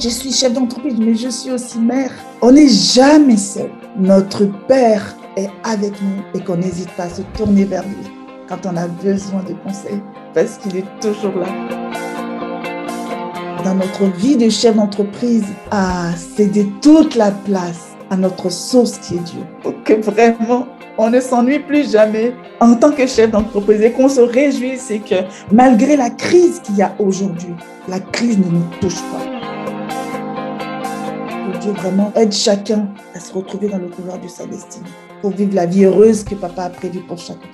je suis chef d'entreprise, mais je suis aussi mère. On n'est jamais seul. Notre Père est avec nous et qu'on n'hésite pas à se tourner vers lui quand on a besoin de conseils, parce qu'il est toujours là. Dans notre vie de chef d'entreprise, à céder toute la place à notre source qui est Dieu, pour que vraiment on ne s'ennuie plus jamais en tant que chef d'entreprise et qu'on se réjouisse c'est que malgré la crise qu'il y a aujourd'hui, la crise ne nous touche pas. Dieu vraiment aide chacun à se retrouver dans le pouvoir de sa destinée pour vivre la vie heureuse que papa a prévue pour chacun.